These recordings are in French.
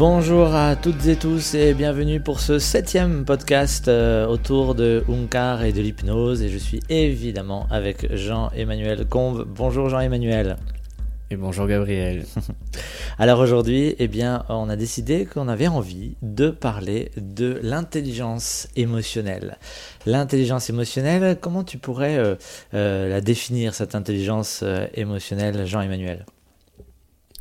Bonjour à toutes et tous et bienvenue pour ce septième podcast euh, autour de Unkar et de l'hypnose. Et je suis évidemment avec Jean-Emmanuel Combe. Bonjour Jean-Emmanuel. Et bonjour Gabriel. Alors aujourd'hui, eh bien, on a décidé qu'on avait envie de parler de l'intelligence émotionnelle. L'intelligence émotionnelle, comment tu pourrais euh, euh, la définir, cette intelligence émotionnelle, Jean-Emmanuel?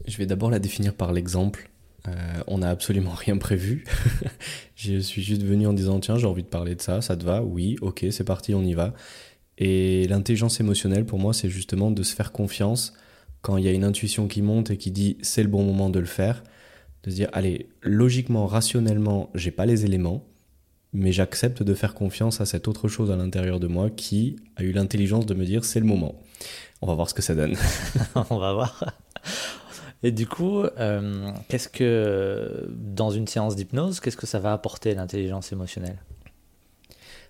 Je vais d'abord la définir par l'exemple euh, on n'a absolument rien prévu. je suis juste venu en disant tiens j'ai envie de parler de ça, ça te va? Oui, ok, c'est parti, on y va. Et l'intelligence émotionnelle pour moi c'est justement de se faire confiance quand il y a une intuition qui monte et qui dit c'est le bon moment de le faire, de se dire allez logiquement, rationnellement j'ai pas les éléments, mais j'accepte de faire confiance à cette autre chose à l'intérieur de moi qui a eu l'intelligence de me dire c'est le moment. On va voir ce que ça donne. on va voir. Et du coup, euh, qu'est-ce que, dans une séance d'hypnose, qu'est-ce que ça va apporter l'intelligence émotionnelle?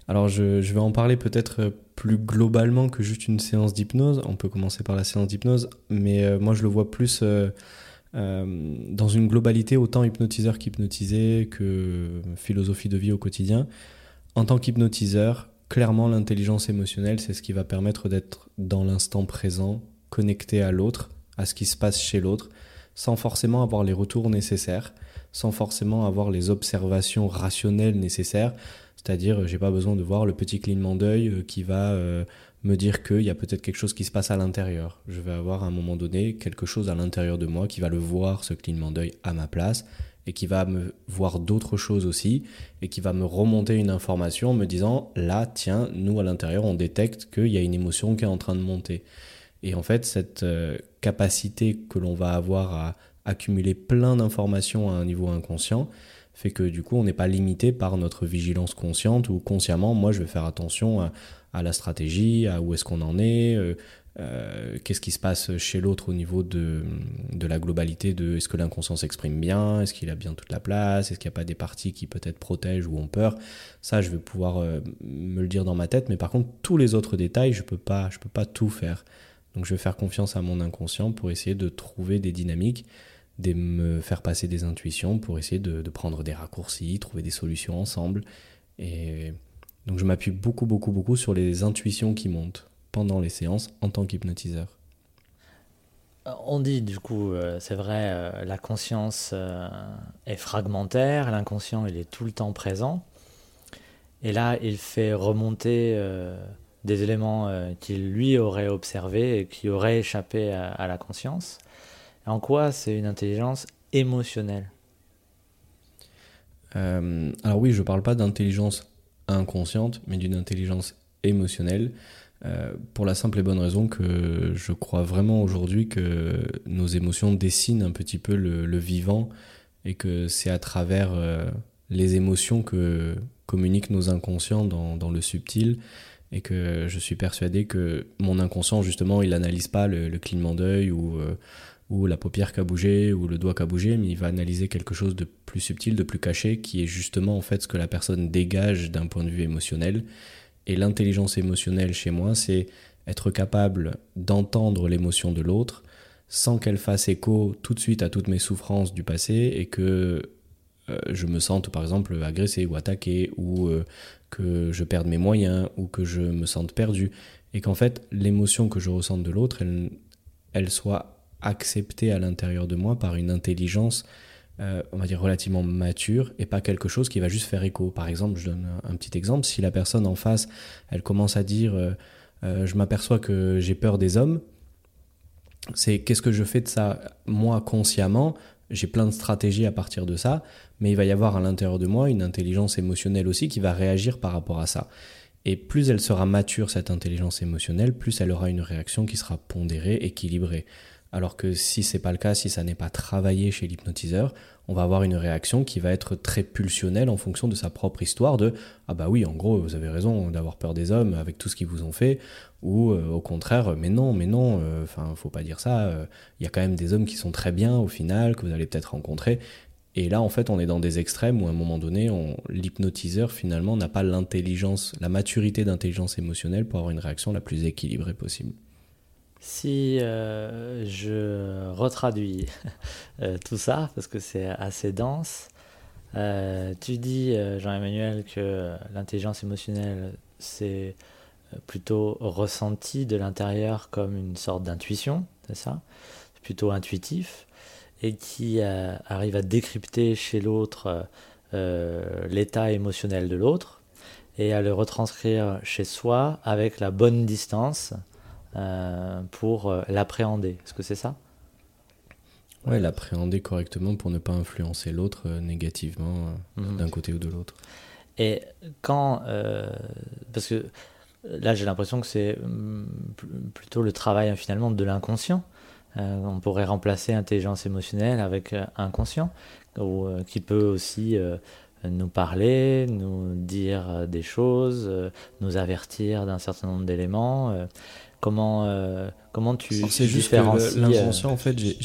Alors, je, vais en parler peut-être plus globalement que juste une séance d'hypnose. On peut commencer par la séance d'hypnose, mais euh, moi, je le vois plus euh, dans une globalité, autant hypnotiseur qu'hypnotisé, que philosophie de vie au quotidien. En tant qu'hypnotiseur, clairement, l'intelligence émotionnelle, c'est ce qui va permettre d'être dans l'instant présent, connecté à l'autre à ce qui se passe chez l'autre, sans forcément avoir les retours nécessaires, sans forcément avoir les observations rationnelles nécessaires. C'est-à-dire, j'ai pas besoin de voir le petit clignement d'œil euh, qui va euh, me dire qu'il y a peut-être quelque chose qui se passe à l'intérieur. Je vais avoir à un moment donné quelque chose à l'intérieur de moi qui va le voir, ce clignement d'œil, à ma place, et qui va me voir d'autres choses aussi, et qui va me remonter une information en me disant, là, tiens, nous à l'intérieur, on détecte qu'il y a une émotion qui est en train de monter. Et en fait, cette euh, capacité que l'on va avoir à accumuler plein d'informations à un niveau inconscient fait que du coup, on n'est pas limité par notre vigilance consciente ou consciemment, moi, je vais faire attention à, la stratégie, à où est-ce qu'on en est, euh, euh, qu'est-ce qui se passe chez l'autre au niveau de, de la globalité de est-ce que l'inconscient s'exprime bien, est-ce qu'il a bien toute la place, est-ce qu'il n'y a pas des parties qui peut-être protègent ou ont peur. Ça, je vais pouvoir me le dire dans ma tête, mais par contre, tous les autres détails, je ne peux, peux pas tout faire. Donc je vais faire confiance à mon inconscient pour essayer de trouver des dynamiques, de me faire passer des intuitions, pour essayer de, prendre des raccourcis, trouver des solutions ensemble. Et donc je m'appuie beaucoup, beaucoup, beaucoup sur les intuitions qui montent pendant les séances en tant qu'hypnotiseur. Euh, on dit du coup, euh, c'est vrai, euh, la conscience est fragmentaire, l'inconscient il est tout le temps présent. Et là, il fait remonter des éléments euh, qu'il lui aurait observés et qui auraient échappé à, la conscience. En quoi c'est une intelligence émotionnelle? Euh, Alors oui, je ne parle pas d'intelligence inconsciente, mais d'une intelligence émotionnelle. Euh, pour la simple et bonne raison que je crois vraiment aujourd'hui que nos émotions dessinent un petit peu le, vivant et que c'est à travers les émotions que communiquent nos inconscients dans, dans le subtil et que je suis persuadé que mon inconscient justement il n'analyse pas le, clignement d'œil ou, euh, la paupière qui a bougé ou le doigt qui a bougé mais il va analyser quelque chose de plus subtil, de plus caché qui est justement en fait ce que la personne dégage d'un point de vue émotionnel. Et l'intelligence émotionnelle chez moi c'est être capable d'entendre l'émotion de l'autre sans qu'elle fasse écho tout de suite à toutes mes souffrances du passé et que euh, je me sente par exemple agressé ou attaqué ou euh, que je perde mes moyens ou que je me sente perdu. Et qu'en fait l'émotion que je ressente de l'autre elle, elle, soit acceptée à l'intérieur de moi par une intelligence euh, on va dire relativement mature et pas quelque chose qui va juste faire écho. Par exemple je donne un, petit exemple. Si la personne en face elle commence à dire je m'aperçois que j'ai peur des hommes c'est qu'est-ce que je fais de ça moi consciemment j'ai plein de stratégies à partir de ça, mais il va y avoir à l'intérieur de moi une intelligence émotionnelle aussi qui va réagir par rapport à ça. Et plus elle sera mature, cette intelligence émotionnelle, plus elle aura une réaction qui sera pondérée, équilibrée. Alors que si c'est pas le cas, si ça n'est pas travaillé chez l'hypnotiseur, on va avoir une réaction qui va être très pulsionnelle en fonction de sa propre histoire de ah bah oui, en gros, vous avez raison d'avoir peur des hommes avec tout ce qu'ils vous ont fait ou euh, au contraire, mais non, mais non, euh, enfin, faut pas dire ça, euh, il y a quand même des hommes qui sont très bien au final que vous allez peut-être rencontrer. Et là, en fait, on est dans des extrêmes où à un moment donné, l'hypnotiseur finalement n'a pas l'intelligence, la maturité d'intelligence émotionnelle pour avoir une réaction la plus équilibrée possible. Si euh, je retraduis euh, tout ça, parce que c'est assez dense, euh, tu dis, Jean-Emmanuel, que l'intelligence émotionnelle, c'est plutôt ressenti de l'intérieur comme une sorte d'intuition, c'est ça? C'est plutôt intuitif, et qui arrive à décrypter chez l'autre l'état émotionnel de l'autre, et à le retranscrire chez soi avec la bonne distance euh, pour euh, l'appréhender. Est-ce que c'est ça? Ouais, l'appréhender correctement pour ne pas influencer l'autre euh, négativement mhm. d'un côté ou de l'autre. Et quand. parce que là, j'ai l'impression que c'est mm, plutôt le travail finalement de l'inconscient. on pourrait remplacer intelligence émotionnelle avec inconscient, ou, qui peut aussi nous parler, nous dire des choses, nous avertir d'un certain nombre d'éléments. Comment, euh, comment tu, C'est juste que l'inconscient, en fait, j'ai...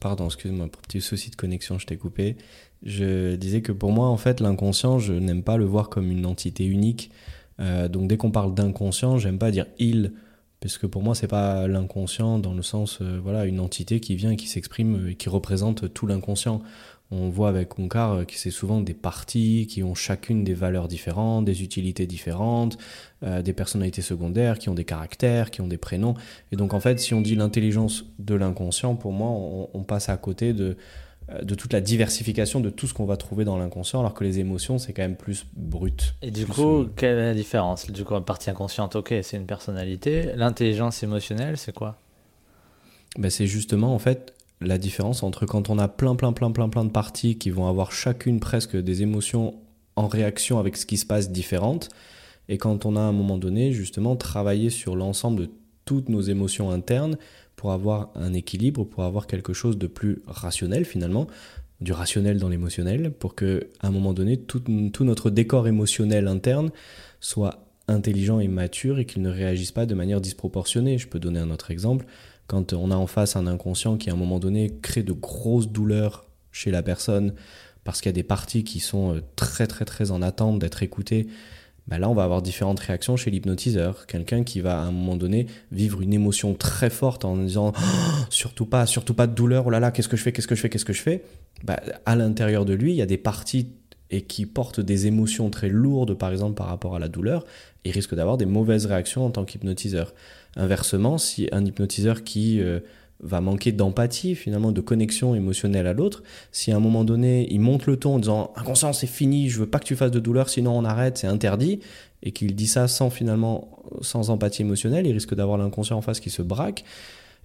Pardon, excuse-moi, pour petit souci de connexion, je t'ai coupé. Je disais que pour moi, en fait, l'inconscient, je n'aime pas le voir comme une entité unique. Euh, donc dès qu'on parle d'inconscient, j'aime pas dire il, parce que pour moi, c'est pas l'inconscient dans le sens, euh, voilà, une entité qui vient et qui s'exprime et qui représente tout l'inconscient. On voit avec Onkar euh, que c'est souvent des parties qui ont chacune des valeurs différentes, des utilités différentes, euh, des personnalités secondaires qui ont des caractères, qui ont des prénoms. Et donc en fait, si on dit l'intelligence de l'inconscient, pour moi, on, passe à côté de, euh, de toute la diversification de tout ce qu'on va trouver dans l'inconscient, alors que les émotions, c'est quand même plus brut. Et du coup, quelle est la différence? Du coup, la partie inconsciente, ok, c'est une personnalité. L'intelligence émotionnelle, c'est quoi? Ben, C'est justement, en fait, la différence entre quand on a plein, plein, plein, plein, plein de parties qui vont avoir chacune presque des émotions en réaction avec ce qui se passe différentes, et quand on a à un moment donné justement travaillé sur l'ensemble de toutes nos émotions internes pour avoir un équilibre, pour avoir quelque chose de plus rationnel finalement, du rationnel dans l'émotionnel, pour que un moment donné tout, tout notre décor émotionnel interne soit intelligent et mature et qu'il ne réagisse pas de manière disproportionnée. Je peux donner un autre exemple quand on a en face un inconscient qui à un moment donné crée de grosses douleurs chez la personne parce qu'il y a des parties qui sont euh, très très très en attente d'être écoutées, ben là on va avoir différentes réactions chez l'hypnotiseur. Quelqu'un qui va à un moment donné vivre une émotion très forte en disant oh, surtout pas, surtout pas de douleur, oh là là, qu'est-ce que je fais, qu'est-ce que je fais, qu'est-ce que je fais? Ben, À l'intérieur de lui, il y a des parties et qui portent des émotions très lourdes par exemple par rapport à la douleur, il risque d'avoir des mauvaises réactions en tant qu'hypnotiseur. Inversement, si un hypnotiseur qui euh, va manquer d'empathie, finalement, de connexion émotionnelle à l'autre, si à un moment donné, il monte le ton en disant inconscient, c'est fini, je veux pas que tu fasses de douleur, sinon on arrête, c'est interdit, et qu'il dit ça sans finalement, sans empathie émotionnelle, il risque d'avoir l'inconscient en face qui se braque.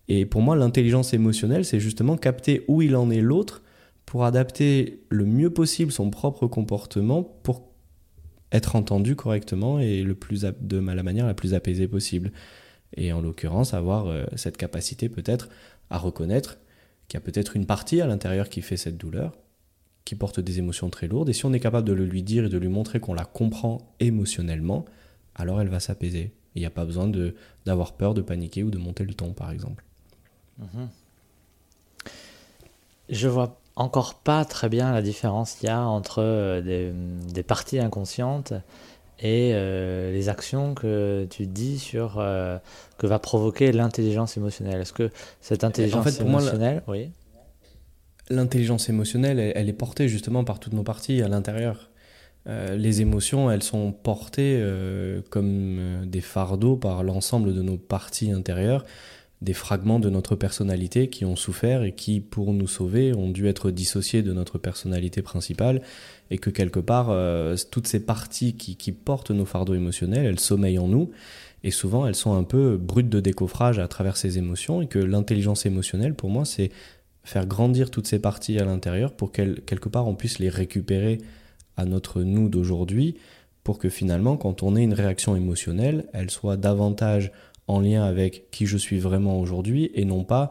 Et pour moi, l'intelligence émotionnelle, c'est justement capter où il en est l'autre pour adapter le mieux possible son propre comportement pour être entendu correctement et le plus de la manière la plus apaisée possible. Et en l'occurrence, avoir euh, cette capacité peut-être à reconnaître qu'il y a peut-être une partie à l'intérieur qui fait cette douleur, qui porte des émotions très lourdes, et si on est capable de le lui dire et de lui montrer qu'on la comprend émotionnellement, alors elle va s'apaiser. Il n'y a pas besoin d'avoir peur, de paniquer ou de monter le ton, par exemple. Mhm. Je vois encore pas très bien la différence qu'il y a entre euh, des parties inconscientes et euh, les actions que tu dis sur euh, que va provoquer l'intelligence émotionnelle. Est-ce que cette intelligence en fait, pour émotionnelle, moi, oui. L'intelligence émotionnelle, elle, est portée justement par toutes nos parties à l'intérieur. Euh, les émotions, elles sont portées comme des fardeaux par l'ensemble de nos parties intérieures des fragments de notre personnalité qui ont souffert et qui, pour nous sauver, ont dû être dissociés de notre personnalité principale et que quelque part, euh, toutes ces parties qui, portent nos fardeaux émotionnels, elles sommeillent en nous et souvent elles sont un peu brutes de décoffrage à travers ces émotions et que l'intelligence émotionnelle, pour moi, c'est faire grandir toutes ces parties à l'intérieur pour qu'elles, quelque part, on puisse les récupérer à notre nous d'aujourd'hui pour que finalement, quand on ait une réaction émotionnelle, elle soit davantage en lien avec qui je suis vraiment aujourd'hui et non pas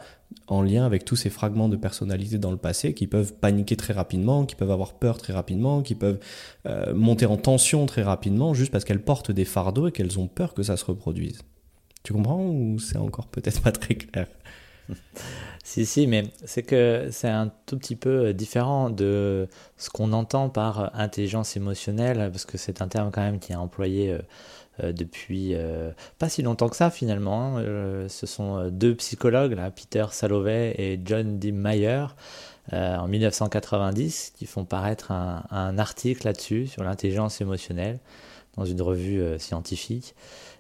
en lien avec tous ces fragments de personnalité dans le passé qui peuvent paniquer très rapidement, qui peuvent avoir peur très rapidement, qui peuvent euh, monter en tension très rapidement juste parce qu'elles portent des fardeaux et qu'elles ont peur que ça se reproduise. Tu comprends ou c'est encore peut-être pas très clair? Si, si, mais c'est que c'est un tout petit peu différent de ce qu'on entend par intelligence émotionnelle, parce que c'est un terme quand même qui est employé euh, euh, depuis euh, pas si longtemps que ça finalement. Hein. ce sont deux psychologues, là, Peter Salovey et John D. Meyer, en 1990, qui font paraître un, article là-dessus, sur l'intelligence émotionnelle, dans une revue scientifique.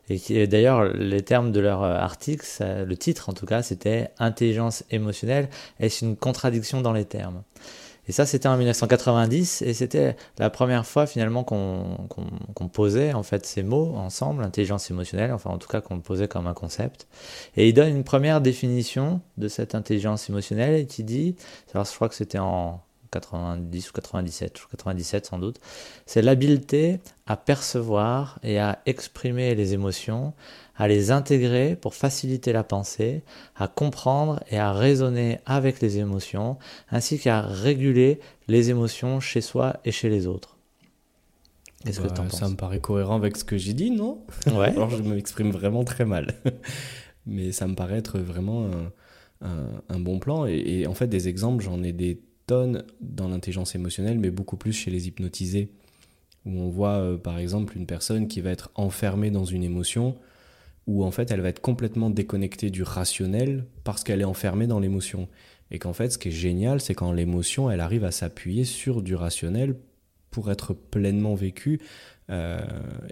Et d'ailleurs, les termes de leur euh, article, le titre en tout cas, c'était Intelligence émotionnelle. Est-ce une contradiction dans les termes? Et ça, c'était en 1990, et c'était la première fois finalement qu'on posait en fait ces mots ensemble, intelligence émotionnelle, enfin en tout cas qu'on posait comme un concept. Et il donne une première définition de cette intelligence émotionnelle qui dit, alors je crois que c'était en 90 ou 97, 97 sans doute, c'est l'habileté à percevoir et à exprimer les émotions, à les intégrer pour faciliter la pensée, à comprendre et à raisonner avec les émotions, ainsi qu'à réguler les émotions chez soi et chez les autres. Qu'est-ce que bah, penses? Ça me paraît cohérent avec ce que j'ai dit, non? Ouais. Alors je m'exprime vraiment très mal. Mais ça me paraît être vraiment un, bon plan. et, en fait, des exemples, j'en ai des tonnes dans l'intelligence émotionnelle, mais beaucoup plus chez les hypnotisés, où on voit euh, par exemple une personne qui va être enfermée dans une émotion, où en fait elle va être complètement déconnectée du rationnel parce qu'elle est enfermée dans l'émotion. Et qu'en fait ce qui est génial, c'est quand l'émotion, elle arrive à s'appuyer sur du rationnel pour être pleinement vécue, euh,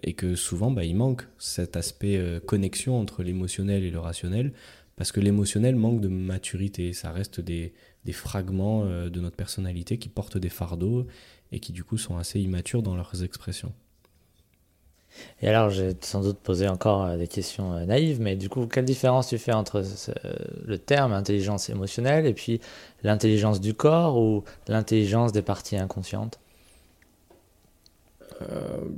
et que souvent bah, il manque cet aspect euh, connexion entre l'émotionnel et le rationnel, parce que l'émotionnel manque de maturité, ça reste des, des fragments euh, de notre personnalité qui portent des fardeaux et qui du coup sont assez immatures dans leurs expressions. Et alors, j'ai sans doute posé encore euh, des questions euh, naïves, mais du coup, quelle différence tu fais entre le terme intelligence émotionnelle et puis l'intelligence du corps ou l'intelligence des parties inconscientes?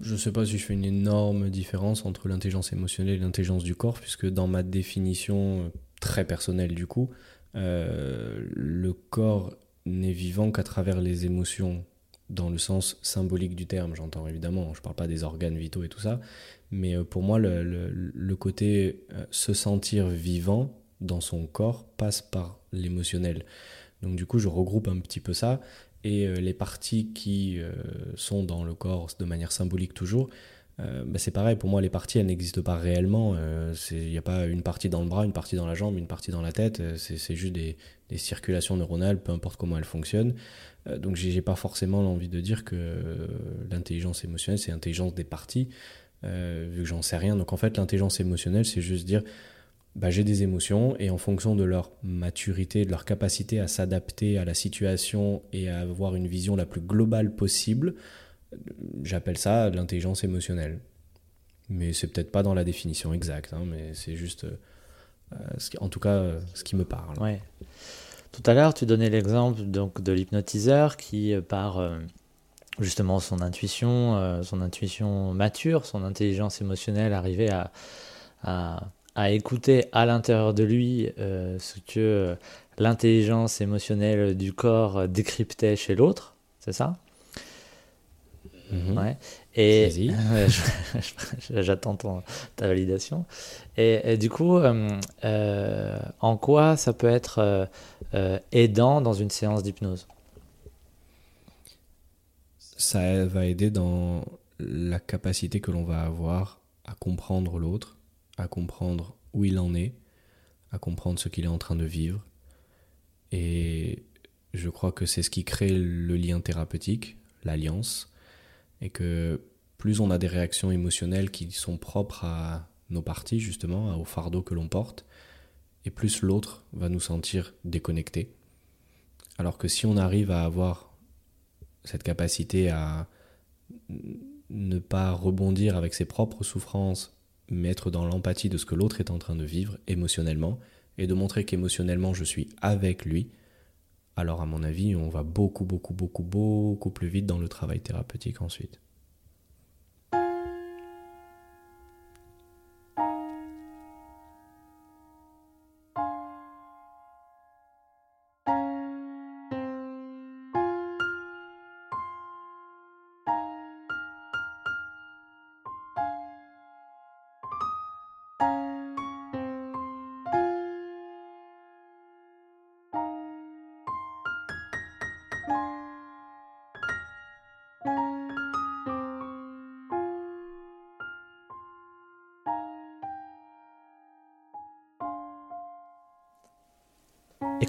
Je ne sais pas si je fais une énorme différence entre l'intelligence émotionnelle et l'intelligence du corps, puisque dans ma définition très personnelle du coup, euh, le corps n'est vivant qu'à travers les émotions, dans le sens symbolique du terme, j'entends évidemment, je ne parle pas des organes vitaux et tout ça, mais euh, pour moi, le, côté euh, se sentir vivant dans son corps passe par l'émotionnel. Donc du coup, je regroupe un petit peu ça, et les parties qui sont dans le corps de manière symbolique toujours, euh, bah, c'est pareil, pour moi, les parties, elles n'existent pas réellement. Il euh, n'y a pas une partie dans le bras, une partie dans la jambe, une partie dans la tête. Euh, c'est juste des, circulations neuronales, peu importe comment elles fonctionnent. donc, j'ai pas forcément l'envie de dire que l'intelligence émotionnelle, c'est l'intelligence des parties, vu que j'en sais rien. Donc, en fait, l'intelligence émotionnelle, c'est juste dire bah, j'ai des émotions et en fonction de leur maturité, de leur capacité à s'adapter à la situation et à avoir une vision la plus globale possible, J'appelle ça l'intelligence émotionnelle. Mais c'est peut-être pas dans la définition exacte, hein, mais c'est juste, euh, qui, en tout cas, euh, ce qui me parle. Tout à l'heure, tu donnais l'exemple de l'hypnotiseur qui, euh, par justement son intuition, son intuition mature, son intelligence émotionnelle, arrivait à, à écouter à l'intérieur de lui ce que l'intelligence émotionnelle du corps décryptait chez l'autre, c'est ça? Mhm. Ouais. Et j'attends ta validation. Et, du coup, euh, euh, en quoi ça peut être euh, aidant dans une séance d'hypnose? Ça va aider dans la capacité que l'on va avoir à comprendre l'autre, à comprendre où il en est, à comprendre ce qu'il est en train de vivre. Et je crois que c'est ce qui crée le lien thérapeutique, l'alliance et que plus on a des réactions émotionnelles qui sont propres à nos parties, justement, au fardeau que l'on porte, et plus l'autre va nous sentir déconnectés. Alors que si on arrive à avoir cette capacité à ne pas rebondir avec ses propres souffrances, mais être dans l'empathie de ce que l'autre est en train de vivre émotionnellement, et de montrer qu'émotionnellement je suis avec lui, alors à mon avis, on va beaucoup, beaucoup, beaucoup, beaucoup plus vite dans le travail thérapeutique ensuite.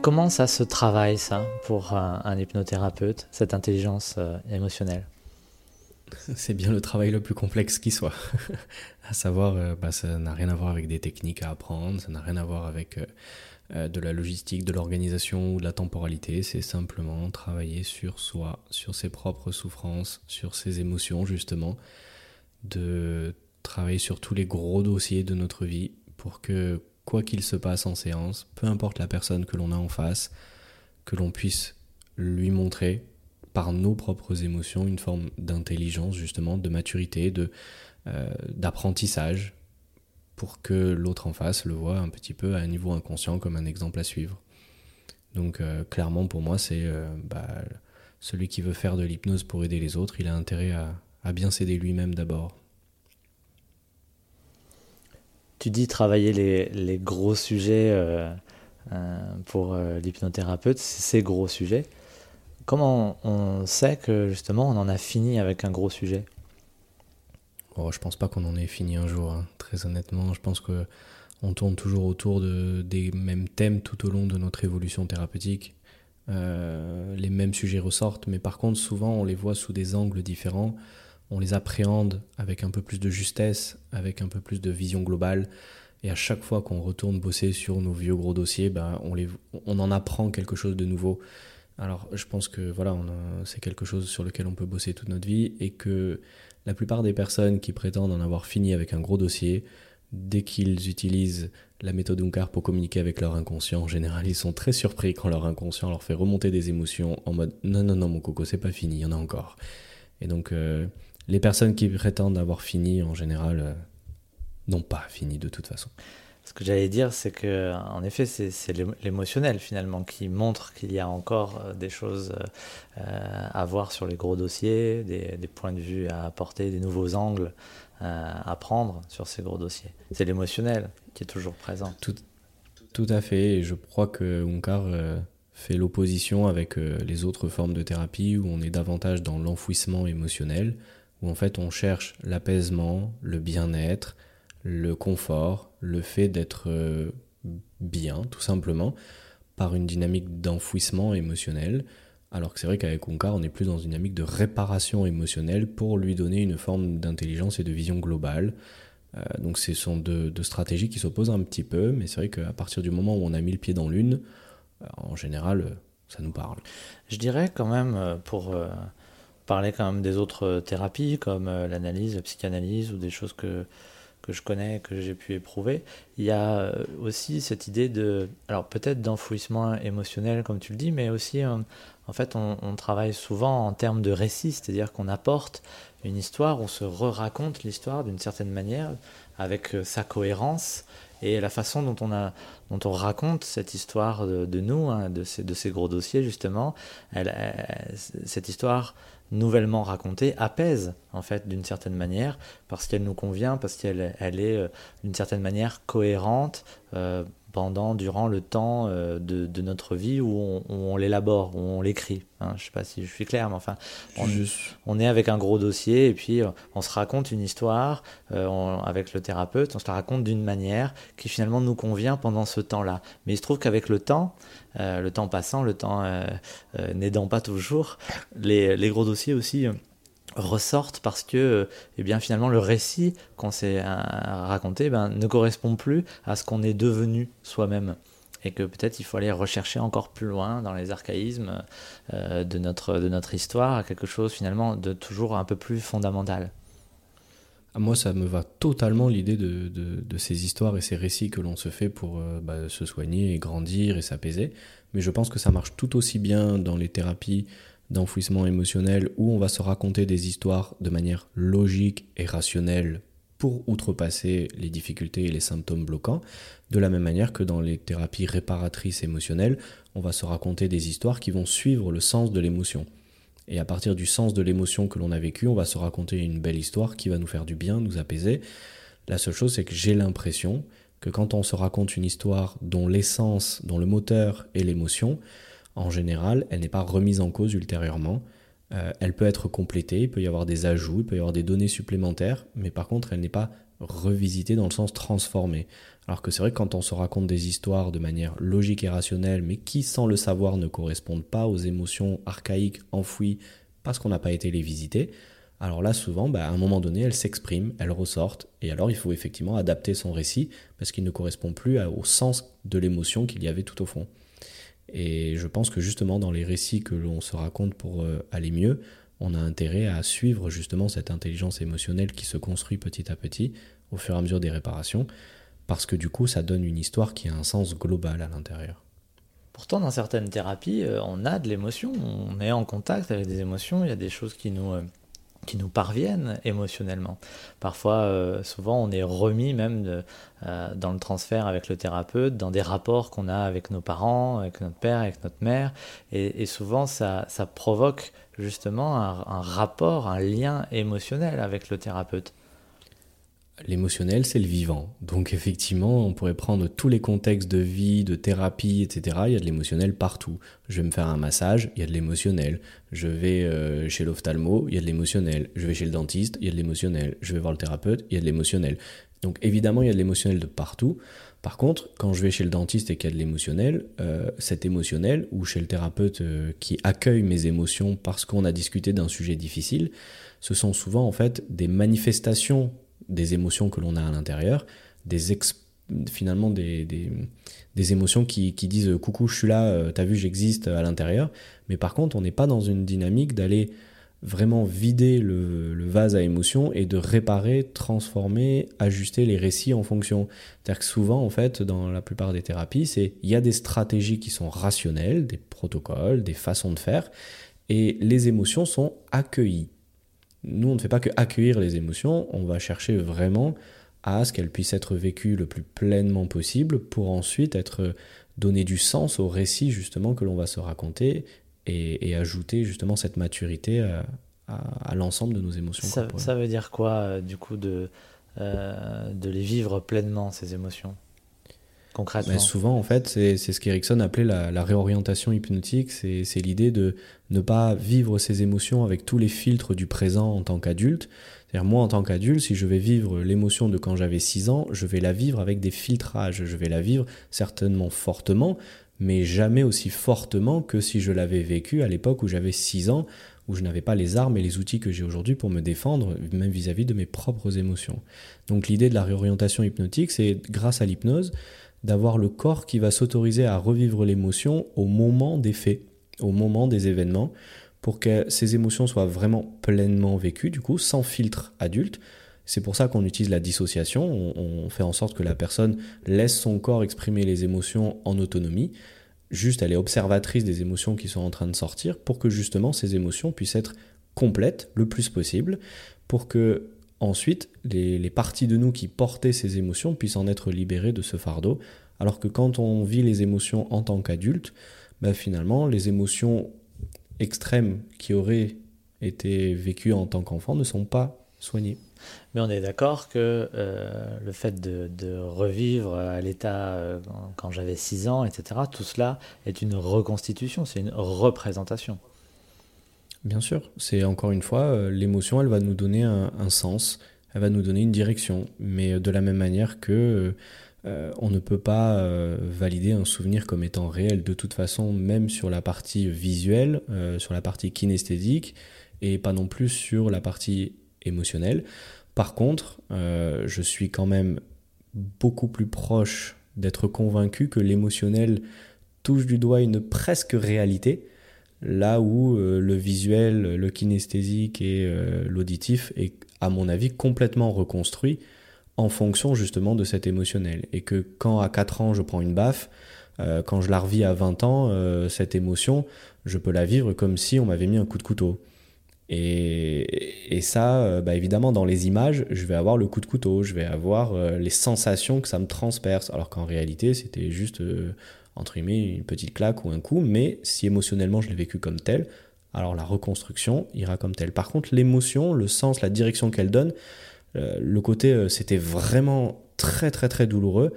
Comment ça se travaille, ça, pour un, hypnothérapeute, cette intelligence euh, émotionnelle? C'est bien le travail le plus complexe qui soit. à savoir, euh, bah, ça n'a rien à voir avec des techniques à apprendre, ça n'a rien à voir avec euh, de la logistique, de l'organisation ou de la temporalité. C'est simplement travailler sur soi, sur ses propres souffrances, sur ses émotions, justement, de travailler sur tous les gros dossiers de notre vie pour que quoi qu'il se passe en séance, peu importe la personne que l'on a en face, que l'on puisse lui montrer par nos propres émotions une forme d'intelligence justement, de maturité, euh, d'apprentissage pour que l'autre en face le voit un petit peu à un niveau inconscient comme un exemple à suivre. Donc euh, clairement pour moi c'est euh, bah, celui qui veut faire de l'hypnose pour aider les autres, il a intérêt à bien s'aider lui-même d'abord. Tu dis travailler les, gros sujets euh, euh, pour euh, l'hypnothérapeute, ces gros sujets. Comment on sait que justement on en a fini avec un gros sujet? Oh, Je pense pas qu'on en ait fini un jour, hein. très honnêtement. Je pense que on tourne toujours autour de, des mêmes thèmes tout au long de notre évolution thérapeutique. les mêmes sujets ressortent, mais par contre souvent on les voit sous des angles différents on les appréhende avec un peu plus de justesse, avec un peu plus de vision globale. Et à chaque fois qu'on retourne bosser sur nos vieux gros dossiers, ben, on, les, on en apprend quelque chose de nouveau. Alors je pense que voilà, c'est quelque chose sur lequel on peut bosser toute notre vie et que la plupart des personnes qui prétendent en avoir fini avec un gros dossier, dès qu'ils utilisent la méthode Unkar pour communiquer avec leur inconscient, en général, ils sont très surpris quand leur inconscient leur fait remonter des émotions en mode non, non, non, mon coco, c'est pas fini, il y en a encore. Et donc, euh, les personnes qui prétendent avoir fini, en général, euh, n'ont pas fini de toute façon. Ce que j'allais dire, c'est que, en effet, c'est l'émotionnel finalement qui montre qu'il y a encore euh, des choses euh, à voir sur les gros dossiers, des, points de vue à apporter, des nouveaux angles à prendre sur ces gros dossiers. C'est l'émotionnel qui est toujours présent. Tout, tout à fait, et je crois que Unkar fait l'opposition avec les autres formes de thérapie où on est davantage dans l'enfouissement émotionnel où en fait on cherche l'apaisement, le bien-être, le confort, le fait d'être euh, bien, tout simplement, par une dynamique d'enfouissement émotionnel. Alors que c'est vrai qu'avec Onkar, on est plus dans une dynamique de réparation émotionnelle pour lui donner une forme d'intelligence et de vision globale. Euh, donc ce sont deux, stratégies qui s'opposent un petit peu, mais c'est vrai qu'à partir du moment où on a mis le pied dans l'une, euh, en général, ça nous parle. Je dirais quand même, pour parler quand même des autres euh, thérapies comme euh, l'analyse, la psychanalyse ou des choses que, que je connais, que j'ai pu éprouver. Il y a euh, aussi cette idée de, alors peut-être d'enfouissement émotionnel comme tu le dis, mais aussi en fait on, travaille souvent en termes de récit, c'est-à-dire qu'on apporte une histoire, on se re-raconte l'histoire d'une certaine manière avec sa cohérence et la façon dont on, a, dont on raconte cette histoire de, nous, hein, de, ces, gros dossiers justement, elle, cette histoire nouvellement racontée apaise en fait d'une certaine manière parce qu'elle nous convient, parce qu'elle elle est euh, d'une certaine manière cohérente euh, pendant, durant le temps euh, de, de, notre vie où on, l'élabore, où on l'écrit. Hein. Je ne sais pas si je suis clair, mais enfin, on, est avec un gros dossier et puis on se raconte une histoire avec le thérapeute, on se la raconte d'une manière qui finalement nous convient pendant ce temps-là. Mais il se trouve qu'avec le temps, euh, le temps passant, le temps euh, euh, n'aidant pas toujours, les, gros dossiers aussi ressortent parce que eh bien finalement le récit qu'on s'est raconté ben, ne correspond plus à ce qu'on est devenu soi-même et que peut-être il faut aller rechercher encore plus loin dans les archaïsmes de, notre, de notre histoire quelque chose finalement de toujours un peu plus fondamental. Ah, moi, ça me va totalement l'idée de, de, ces histoires et ces récits que l'on se fait pour euh, bah, se soigner et grandir et s'apaiser. Mais je pense que ça marche tout aussi bien dans les thérapies d'enfouissement émotionnel où on va se raconter des histoires de manière logique et rationnelle pour outrepasser les difficultés et les symptômes bloquants, de la même manière que dans les thérapies réparatrices émotionnelles, on va se raconter des histoires qui vont suivre le sens de l'émotion. Et à partir du sens de l'émotion que l'on a vécue, on va se raconter une belle histoire qui va nous faire du bien, nous apaiser. La seule chose, c'est que j'ai l'impression que quand on se raconte une histoire dont l'essence, dont le moteur est l'émotion, en général, elle n'est pas remise en cause ultérieurement. Euh, elle peut être complétée, il peut y avoir des ajouts, il peut y avoir des données supplémentaires, mais par contre, elle n'est pas revisiter dans le sens transformer. Alors que c'est vrai que quand on se raconte des histoires de manière logique et rationnelle, mais qui sans le savoir ne correspondent pas aux émotions archaïques enfouies parce qu'on n'a pas été les visiter, alors là souvent, bah, à un moment donné, elles s'expriment, elles ressortent, et alors il faut effectivement adapter son récit parce qu'il ne correspond plus au sens de l'émotion qu'il y avait tout au fond. Et je pense que justement dans les récits que l'on se raconte pour euh, aller mieux, on a intérêt à suivre justement cette intelligence émotionnelle qui se construit petit à petit au fur et à mesure des réparations, parce que du coup ça donne une histoire qui a un sens global à l'intérieur. Pourtant, dans certaines thérapies, euh, on a de l'émotion, on est en contact avec des émotions, il y a des choses qui nous, euh, qui nous parviennent émotionnellement. Parfois, euh, souvent, on est remis même dans le transfert avec le thérapeute, dans des rapports qu'on a avec nos parents, avec notre père, avec notre mère, et, souvent, ça, ça, provoque justement un rapport, un lien émotionnel avec le thérapeute. L'émotionnel, c'est le vivant. Donc effectivement, on pourrait prendre tous les contextes de vie, de thérapie, etc. Il y a de l'émotionnel partout. Je vais me faire un massage, il y a de l'émotionnel. Je vais euh, chez l'ophtalmo, il y a de l'émotionnel. Je vais chez le dentiste, il y a de l'émotionnel. Je vais voir le thérapeute, il y a de l'émotionnel. Donc évidemment, il y a de l'émotionnel de partout. Par contre, quand je vais chez le dentiste et qu'il y a de l'émotionnel, euh, cet émotionnel, ou chez le thérapeute euh, qui accueille mes émotions parce qu'on a discuté d'un sujet difficile, ce sont souvent en fait des manifestations des émotions que l'on a à l'intérieur, des finalement des, émotions qui, disent coucou, je suis là, euh, t'as vu, j'existe à l'intérieur. Mais par contre, on n'est pas dans une dynamique d'aller vraiment vider le, le, vase à émotions et de réparer, transformer, ajuster les récits en fonction. C'est-à-dire que souvent, en fait, dans la plupart des thérapies, c'est il y a des stratégies qui sont rationnelles, des protocoles, des façons de faire, et les émotions sont accueillies. Nous, on ne fait pas que accueillir les émotions, on va chercher vraiment à ce qu'elles puissent être vécues le plus pleinement possible pour ensuite être donner du sens au récit justement que l'on va se raconter et, ajouter justement cette maturité à, l'ensemble de nos émotions. Ça, veut dire quoi euh, du coup de, euh, de les vivre pleinement ces émotions? Concrètement Souvent, en fait, c'est ce qu'Erickson appelait la, réorientation hypnotique. C'est l'idée de ne pas vivre ses émotions avec tous les filtres du présent en tant qu'adulte. C'est-à-dire, moi, en tant qu'adulte, si je vais vivre l'émotion de quand j'avais 6 ans, je vais la vivre avec des filtrages. Je vais la vivre certainement fortement, mais jamais aussi fortement que si je l'avais vécu à l'époque où j'avais 6 ans, où je n'avais pas les armes et les outils que j'ai aujourd'hui pour me défendre, même vis à -vis de mes propres émotions. Donc l'idée de la réorientation hypnotique, c'est grâce à l'hypnose, d'avoir le corps qui va s'autoriser à revivre l'émotion au moment des faits, au moment des événements, pour que ces émotions soient vraiment pleinement vécues, du coup, sans filtre adulte. C'est pour ça qu'on utilise la dissociation, on, fait en sorte que la personne laisse son corps exprimer les émotions en autonomie, juste elle est observatrice des émotions qui sont en train de sortir, pour que justement ces émotions puissent être complètes le plus possible, pour que ensuite les, parties de nous qui portaient ces émotions puissent en être libérées de ce fardeau. Alors que quand on vit les émotions en tant qu'adulte, bah finalement, les émotions extrêmes qui auraient été vécues en tant qu'enfant ne sont pas soignées. Mais on est d'accord que euh, le fait de, revivre à l'état euh, quand j'avais 6 ans, etc., tout cela est une reconstitution, c'est une représentation. Bien sûr, c'est encore une fois, euh, l'émotion, elle va nous donner un, sens, elle va nous donner une direction, mais de la même manière que euh, on ne peut pas euh, valider un souvenir comme étant réel. De toute façon, même sur la partie visuelle, sur la partie kinesthésique, et pas non plus sur la partie émotionnelle. Par contre, je suis quand même beaucoup plus proche d'être convaincu que l'émotionnel touche du doigt une presque réalité, là où euh, le visuel, le kinesthésique et euh, l'auditif est, à mon avis, complètement reconstruit en fonction justement de cet émotionnel. Et que quand à 4 ans je prends une baffe, euh, quand je la revis à 20 ans, cette émotion, je peux la vivre comme si on m'avait mis un coup de couteau. Et, ça, bah évidemment, dans les images, je vais avoir le coup de couteau, je vais avoir les sensations que ça me transperce, alors qu'en réalité, c'était juste entre guillemets, une petite claque ou un coup, mais si émotionnellement je l'ai vécu comme tel, alors la reconstruction ira comme tel. Par contre, l'émotion, le sens, la direction qu'elle donne, euh, le côté euh, c'était vraiment très très très douloureux,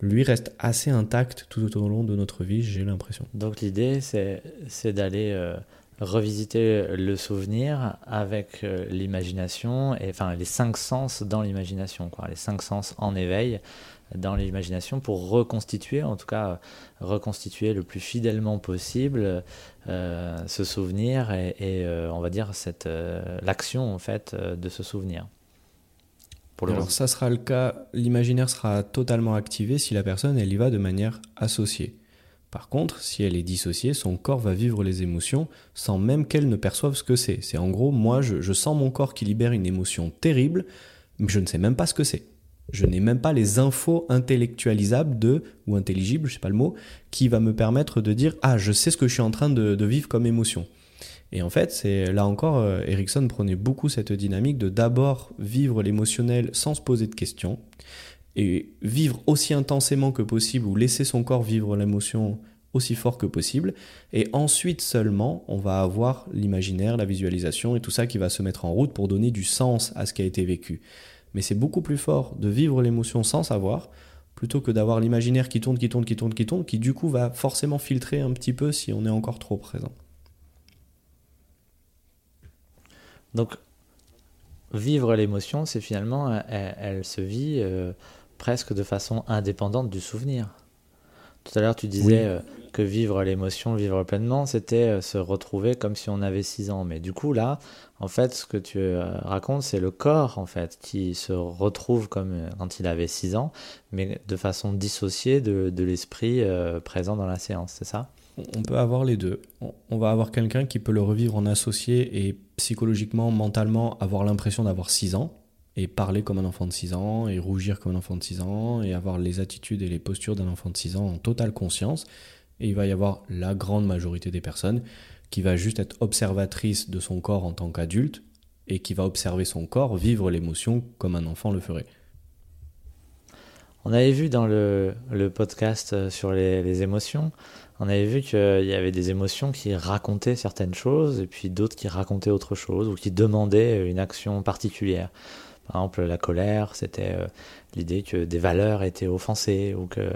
lui reste assez intact tout au long de notre vie, j'ai l'impression. Donc l'idée, c'est d'aller euh, revisiter le souvenir avec l'imagination, et enfin les cinq sens dans l'imagination, les cinq sens en éveil dans l'imagination pour reconstituer, en tout cas reconstituer le plus fidèlement possible euh, ce souvenir et, euh, on va dire cette l'action en fait de ce souvenir. Pour le Alors ça sera le cas, l'imaginaire sera totalement activé si la personne elle y va de manière associée. Par contre, si elle est dissociée, son corps va vivre les émotions sans même qu'elle ne perçoive ce que c'est. C'est en gros, moi, je, sens mon corps qui libère une émotion terrible, mais je ne sais même pas ce que c'est. Je n'ai même pas les infos intellectualisables de, ou intelligibles, je sais pas le mot, qui va me permettre de dire, ah, je sais ce que je suis en train de, vivre comme émotion. Et en fait, c'est là encore, euh, Erickson prenait beaucoup cette dynamique de d'abord vivre l'émotionnel sans se poser de questions, et vivre aussi intensément que possible ou laisser son corps vivre l'émotion aussi fort que possible. Et ensuite seulement, on va avoir l'imaginaire, la visualisation et tout ça qui va se mettre en route pour donner du sens à ce qui a été vécu. Mais c'est beaucoup plus fort de vivre l'émotion sans savoir plutôt que d'avoir l'imaginaire qui tourne, qui tourne, qui tourne, qui tourne, qui du coup va forcément filtrer un petit peu si on est encore trop présent. Donc, vivre l'émotion, c'est finalement, elle, se vit euh, presque de façon indépendante du souvenir. Tout à l'heure, tu disais euh, que vivre l'émotion, vivre pleinement, c'était euh, se retrouver comme si on avait 6 ans. Mais du coup, là, en fait, ce que tu euh, racontes, c'est le corps, en fait, qui se retrouve comme quand il avait 6 ans, mais de façon dissociée de l'esprit présent dans la séance, c'est ça? On peut avoir les deux. On va avoir quelqu'un qui peut le revivre en associé et psychologiquement, mentalement, avoir l'impression d'avoir 6 ans et parler comme un enfant de 6 ans, et rougir comme un enfant de 6 ans, et avoir les attitudes et les postures d'un enfant de 6 ans en totale conscience. Et il va y avoir la grande majorité des personnes qui va juste être observatrice de son corps en tant qu'adulte, et qui va observer son corps vivre l'émotion comme un enfant le ferait. On avait vu dans le, podcast sur les, les, émotions, on avait vu qu'il y avait des émotions qui racontaient certaines choses et puis d'autres qui racontaient autre chose ou qui demandaient une action particulière. Par exemple, la colère, c'était euh, l'idée que des valeurs étaient offensées, ou que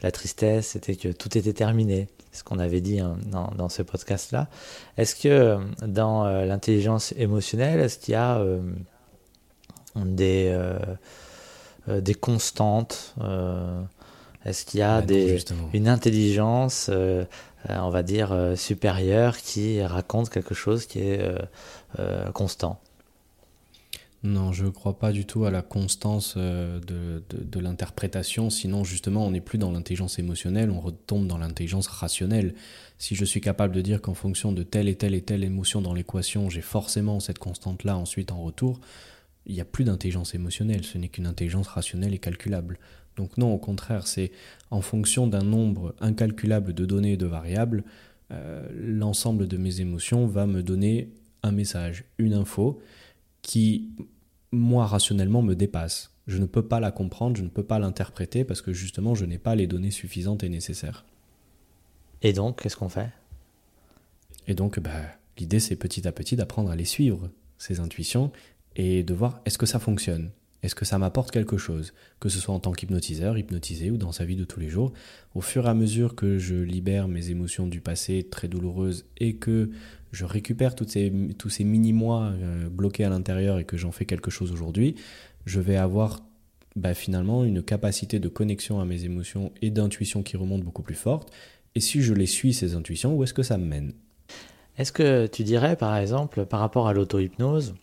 la tristesse, c'était que tout était terminé. C'est ce qu'on avait dit hein, dans, ce podcast-là. Est-ce que euh, dans euh, l'intelligence émotionnelle, est-ce qu'il y a des, des constantes Est-ce qu'il y a des, une intelligence, on va dire, supérieure qui raconte quelque chose qui est constant? Non, je ne crois pas du tout à la constance euh, de, de, l'interprétation, sinon justement on n'est plus dans l'intelligence émotionnelle, on retombe dans l'intelligence rationnelle. Si je suis capable de dire qu'en fonction de telle et telle et telle émotion dans l'équation, j'ai forcément cette constante-là ensuite en retour, il n'y a plus d'intelligence émotionnelle, ce n'est qu'une intelligence rationnelle et calculable. Donc non, au contraire, c'est en fonction d'un nombre incalculable de données et de variables, euh, l'ensemble de mes émotions va me donner un message, une info, qui moi, rationnellement, me dépasse. Je ne peux pas la comprendre, je ne peux pas l'interpréter parce que justement, je n'ai pas les données suffisantes et nécessaires. Et donc, qu'est-ce qu'on fait? Et donc, bah, l'idée, c'est petit à petit d'apprendre à les suivre, ces intuitions, et de voir est-ce que ça fonctionne? Est-ce que ça m'apporte quelque chose? Que ce soit en tant qu'hypnotiseur, hypnotisé ou dans sa vie de tous les jours. Au fur et à mesure que je libère mes émotions du passé très douloureuses et que je récupère ces, tous ces mini-mois euh, bloqués à l'intérieur et que j'en fais quelque chose aujourd'hui, je vais avoir bah, finalement une capacité de connexion à mes émotions et d'intuition qui remonte beaucoup plus forte. Et si je les suis, ces intuitions, où est-ce que ça me mène? Est-ce que tu dirais, par exemple, par rapport à l'auto-hypnose,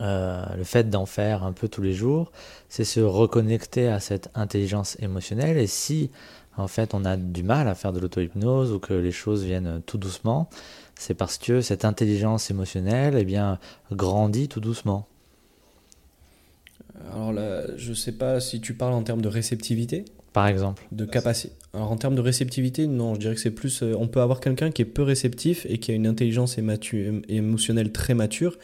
euh, le fait d'en faire un peu tous les jours, c'est se reconnecter à cette intelligence émotionnelle? Et si, en fait, on a du mal à faire de l'auto-hypnose ou que les choses viennent tout doucement, c'est parce que cette intelligence émotionnelle eh bien, grandit tout doucement. Alors là, je ne sais pas si tu parles en termes de réceptivité. Par exemple. De capacité. Alors en termes de réceptivité, non, je dirais que c'est plus. Euh, on peut avoir quelqu'un qui est peu réceptif et qui a une intelligence émotionnelle très mature,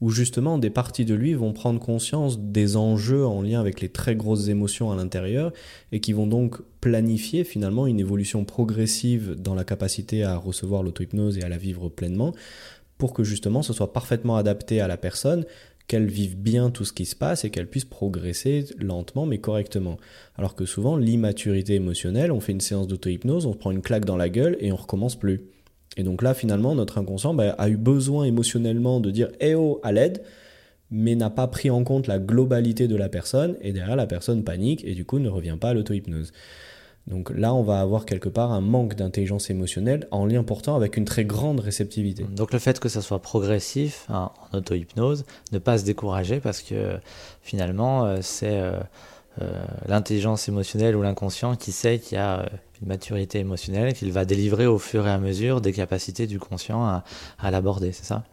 où justement des parties de lui vont prendre conscience des enjeux en lien avec les très grosses émotions à l'intérieur et qui vont donc planifier finalement une évolution progressive dans la capacité à recevoir l'auto-hypnose et à la vivre pleinement pour que justement ce soit parfaitement adapté à la personne, qu'elle vive bien tout ce qui se passe et qu'elle puisse progresser lentement mais correctement. Alors que souvent l'immaturité émotionnelle, on fait une séance d'auto-hypnose, on prend une claque dans la gueule et on recommence plus. Et donc là, finalement, notre inconscient bah, a eu besoin émotionnellement de dire Eh oh, à l'aide, mais n'a pas pris en compte la globalité de la personne, et derrière, la personne panique et du coup ne revient pas à l'auto-hypnose. Donc là, on va avoir quelque part un manque d'intelligence émotionnelle en lien pourtant avec une très grande réceptivité. Donc le fait que ça soit progressif hein, en auto-hypnose, ne pas se décourager parce que finalement, euh, c'est euh, l'intelligence émotionnelle ou l'inconscient qui sait qu'il y a une maturité émotionnelle qu'il va délivrer au fur et à mesure des capacités du conscient à, à l'aborder, c'est ça?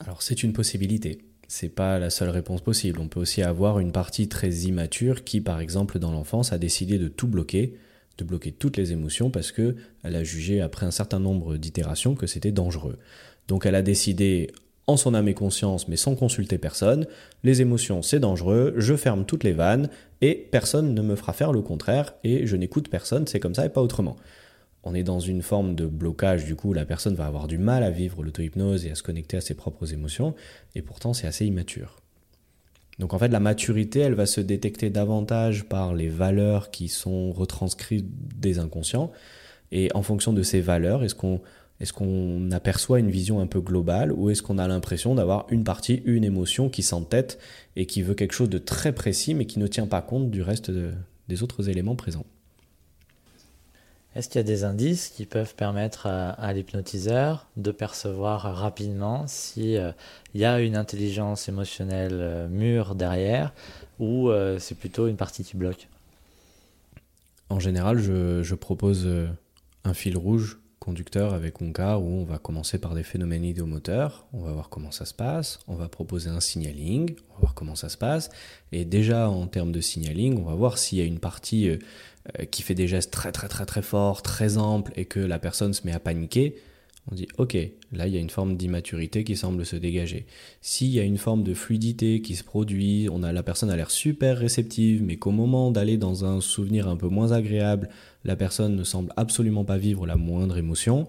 Alors c'est une possibilité c'est pas la seule réponse possible. On peut aussi avoir une partie très immature qui, par exemple, dans l'enfance, a décidé de tout bloquer, de bloquer toutes les émotions parce que elle a jugé après un certain nombre d'itérations que c'était dangereux. Donc elle a décidé en son âme et conscience, mais sans consulter personne, les émotions c'est dangereux, je ferme toutes les vannes et personne ne me fera faire le contraire et je n'écoute personne, c'est comme ça et pas autrement. On est dans une forme de blocage, du coup la personne va avoir du mal à vivre l'auto-hypnose et à se connecter à ses propres émotions, et pourtant c'est assez immature. Donc en fait la maturité, elle va se détecter davantage par les valeurs qui sont retranscrites des inconscients, et en fonction de ces valeurs, est-ce qu'on est qu'on aperçoit une vision un peu globale ou est-ce qu'on a l'impression d'avoir une partie, une émotion qui s'entête et qui veut quelque chose de très précis mais qui ne tient pas compte du reste des autres éléments présents? Est-ce qu'il y a des indices qui peuvent permettre à, l'hypnotiseur de percevoir rapidement s'il euh, y a une intelligence émotionnelle euh, mûre derrière ou euh, c'est plutôt une partie qui bloque? En général, je, propose un fil rouge conducteur avec Onkar où on va commencer par des phénomènes idéomoteurs, on va voir comment ça se passe, on va proposer un signaling, on va voir comment ça se passe, et déjà en termes de signaling, on va voir s'il y a une partie euh, qui fait des gestes très très très très forts, très amples, et que la personne se met à paniquer, on dit ok, là il y a une forme d'immaturité qui semble se dégager. S'il y a une forme de fluidité qui se produit, on a la personne a l'air super réceptive, mais qu'au moment d'aller dans un souvenir un peu moins agréable, la personne ne semble absolument pas vivre la moindre émotion,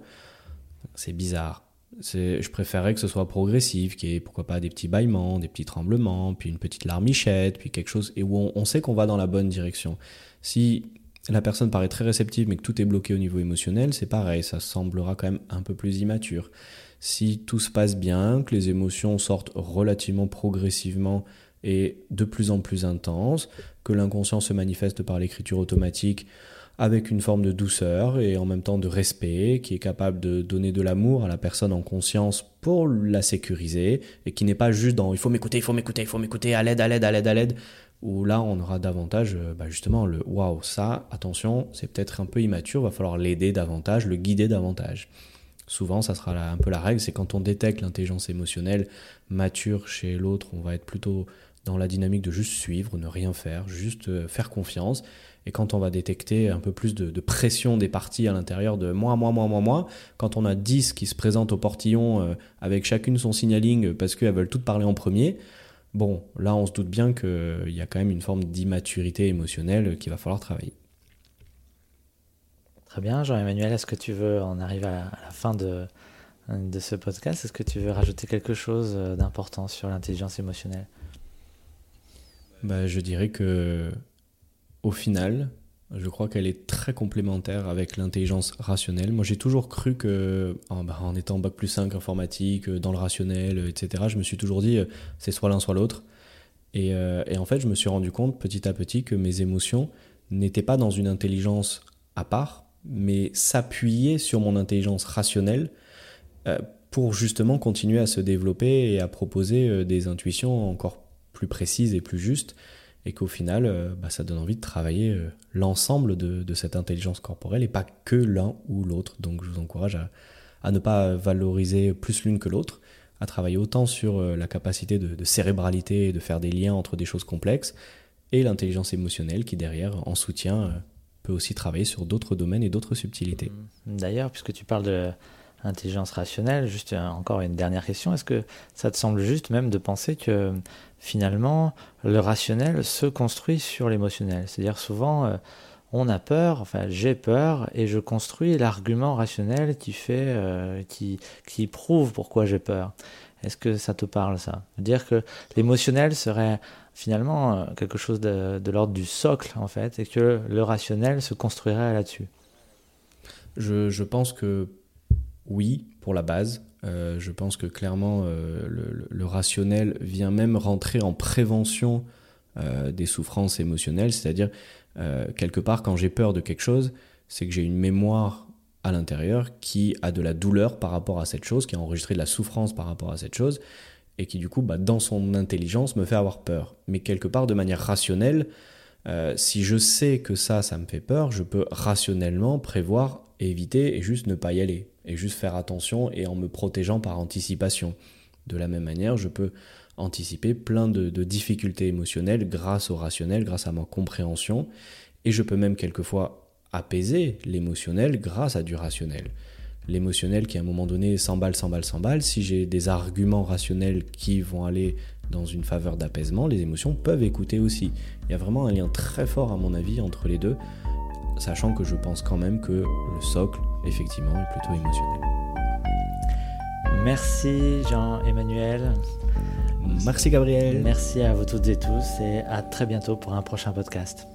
c'est bizarre. Je préférerais que ce soit progressif, qu'il y ait pourquoi pas des petits bâillements, des petits tremblements, puis une petite larmichette, puis quelque chose, et où on, on sait qu'on va dans la bonne direction. Si la personne paraît très réceptive mais que tout est bloqué au niveau émotionnel, c'est pareil, ça semblera quand même un peu plus immature. Si tout se passe bien, que les émotions sortent relativement progressivement et de plus en plus intenses, que l'inconscient se manifeste par l'écriture automatique avec une forme de douceur et en même temps de respect, qui est capable de donner de l'amour à la personne en conscience pour la sécuriser, et qui n'est pas juste dans il faut m'écouter, il faut m'écouter, il faut m'écouter, à l'aide, à l'aide, à l'aide, à l'aide, où là on aura davantage euh, bah, justement le waouh, ça, attention, c'est peut-être un peu immature, va falloir l'aider davantage, le guider davantage. Souvent, ça sera un peu la règle, c'est quand on détecte l'intelligence émotionnelle mature chez l'autre, on va être plutôt dans la dynamique de juste suivre, ne rien faire, juste euh, faire confiance. Et quand on va détecter un peu plus de, pression des parties à l'intérieur de moi, moi, moi, moi, moi, quand on a 10 qui se présentent au portillon euh, avec chacune son signaling parce qu'elles veulent toutes parler en premier, Bon, là, on se doute bien qu'il y a quand même une forme d'immaturité émotionnelle qu'il va falloir travailler. Très bien, Jean-Emmanuel, est-ce que tu veux, en arriver à la, fin de, de ce podcast, est-ce que tu veux rajouter quelque chose d'important sur l'intelligence émotionnelle? Bah, Je dirais que, au final, je crois qu'elle est très complémentaire avec l'intelligence rationnelle. Moi, j'ai toujours cru que, en, bah, en, étant bac plus 5 informatique, euh, dans le rationnel, euh, etc., je me suis toujours dit, euh, c'est soit l'un, soit l'autre. Et, et, en fait, je me suis rendu compte petit à petit que mes émotions n'étaient pas dans une intelligence à part, mais s'appuyaient sur mon intelligence rationnelle pour justement continuer à se développer et à proposer des intuitions encore plus précises et plus justes et qu'au final, euh, bah, ça donne envie de travailler euh, l'ensemble de, cette intelligence corporelle et pas que l'un ou l'autre. Donc je vous encourage à, ne pas valoriser plus l'une que l'autre, à travailler autant sur euh, la capacité de, cérébralité et de faire des liens entre des choses complexes, et l'intelligence émotionnelle qui derrière, en soutien, peut aussi travailler sur d'autres domaines et d'autres subtilités. D'ailleurs, puisque tu parles de intelligence rationnelle, juste encore une dernière question, est-ce que ça te semble juste même de penser que finalement, le rationnel se construit sur l'émotionnel? C'est-à-dire souvent, euh, on a peur, enfin j'ai peur, et je construis l'argument rationnel qui fait, euh, qui, qui prouve pourquoi j'ai peur. Est-ce que ça te parle ça? Dire que l'émotionnel serait finalement euh, quelque chose de, de l'ordre du socle en fait, et que le rationnel se construirait là-dessus. Je, je pense que oui, pour la base. Euh, je pense que clairement, euh, le, rationnel vient même rentrer en prévention euh, des souffrances émotionnelles. C'est-à-dire, quelque part, quand j'ai peur de quelque chose, c'est que j'ai une mémoire à l'intérieur qui a de la douleur par rapport à cette chose, qui a enregistré de la souffrance par rapport à cette chose, et qui du coup, bah, dans son intelligence, me fait avoir peur. Mais quelque part, de manière rationnelle, si je sais que ça, ça me fait peur, je peux rationnellement prévoir, éviter et juste ne pas y aller et juste faire attention et en me protégeant par anticipation. De la même manière, je peux anticiper plein de, difficultés émotionnelles grâce au rationnel, grâce à ma compréhension, et je peux même quelquefois apaiser l'émotionnel grâce à du rationnel. L'émotionnel qui à un moment donné s'emballe, s'emballe, s'emballe, si j'ai des arguments rationnels qui vont aller dans une faveur d'apaisement, les émotions peuvent écouter aussi. Il y a vraiment un lien très fort à mon avis entre les deux sachant que je pense quand même que le socle, effectivement, est plutôt émotionnel. Merci Jean-Emmanuel. Merci Gabriel. Merci à vous toutes et tous et à très bientôt pour un prochain podcast.